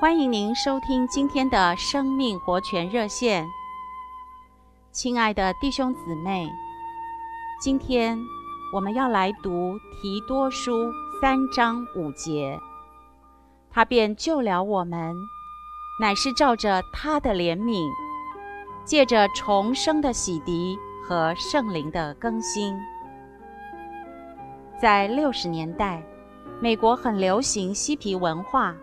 欢迎您收听今天的生命活泉热线。亲爱的弟兄姊妹，今天我们要来读提多书三章五节。他便救了我们，乃是照着他的怜悯，借着重生的洗涤和圣灵的更新。在六十年代，美国很流行嬉皮文化。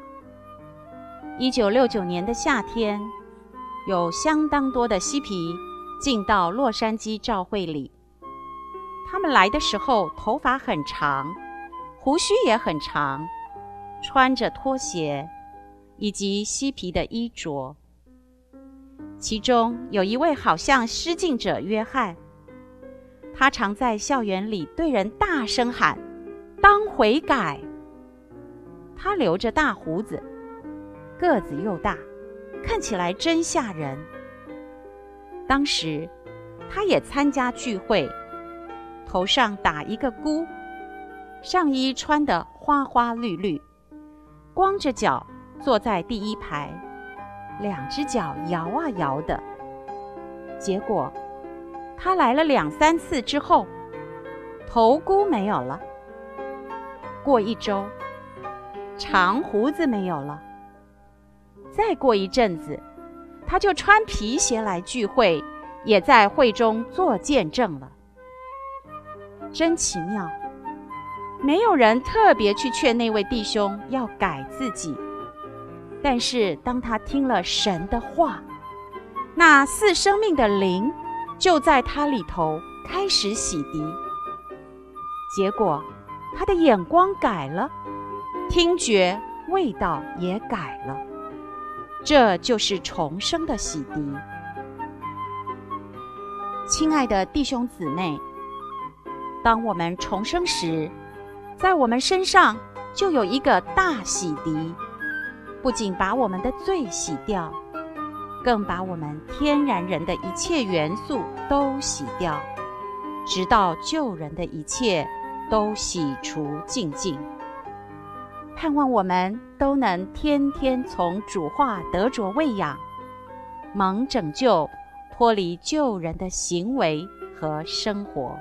一九六九年的夏天，有相当多的嬉皮进到洛杉矶教会里。他们来的时候头发很长，胡须也很长，穿着拖鞋，以及嬉皮的衣着。其中有一位好像施浸者约翰，他常在校园里对人大声喊：“当悔改！”他留着大胡子。个子又大，看起来真吓人。当时，他也参加聚会，头上打一个箍，上衣穿得花花绿绿，光着脚坐在第一排，两只脚摇啊摇的。结果，他来了两三次之后，头箍没有了。过一周，长胡子没有了。再过一阵子，他就穿皮鞋来聚会，也在会中做见证了。真奇妙！没有人特别去劝那位弟兄要改自己，但是当他听了神的话，那似生命的灵就在他里头开始洗涤，结果他的眼光改了，听觉味道也改了。这就是重生的洗涤。亲爱的弟兄姊妹，当我们重生时，在我们身上就有一个大洗涤，不仅把我们的罪洗掉，更把我们天然人的一切元素都洗掉，直到旧人的一切都洗除净净。盼望我们都能天天从主话得着喂养，蒙拯救，脱离救人的行为和生活。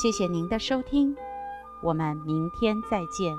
谢谢您的收听，我们明天再见。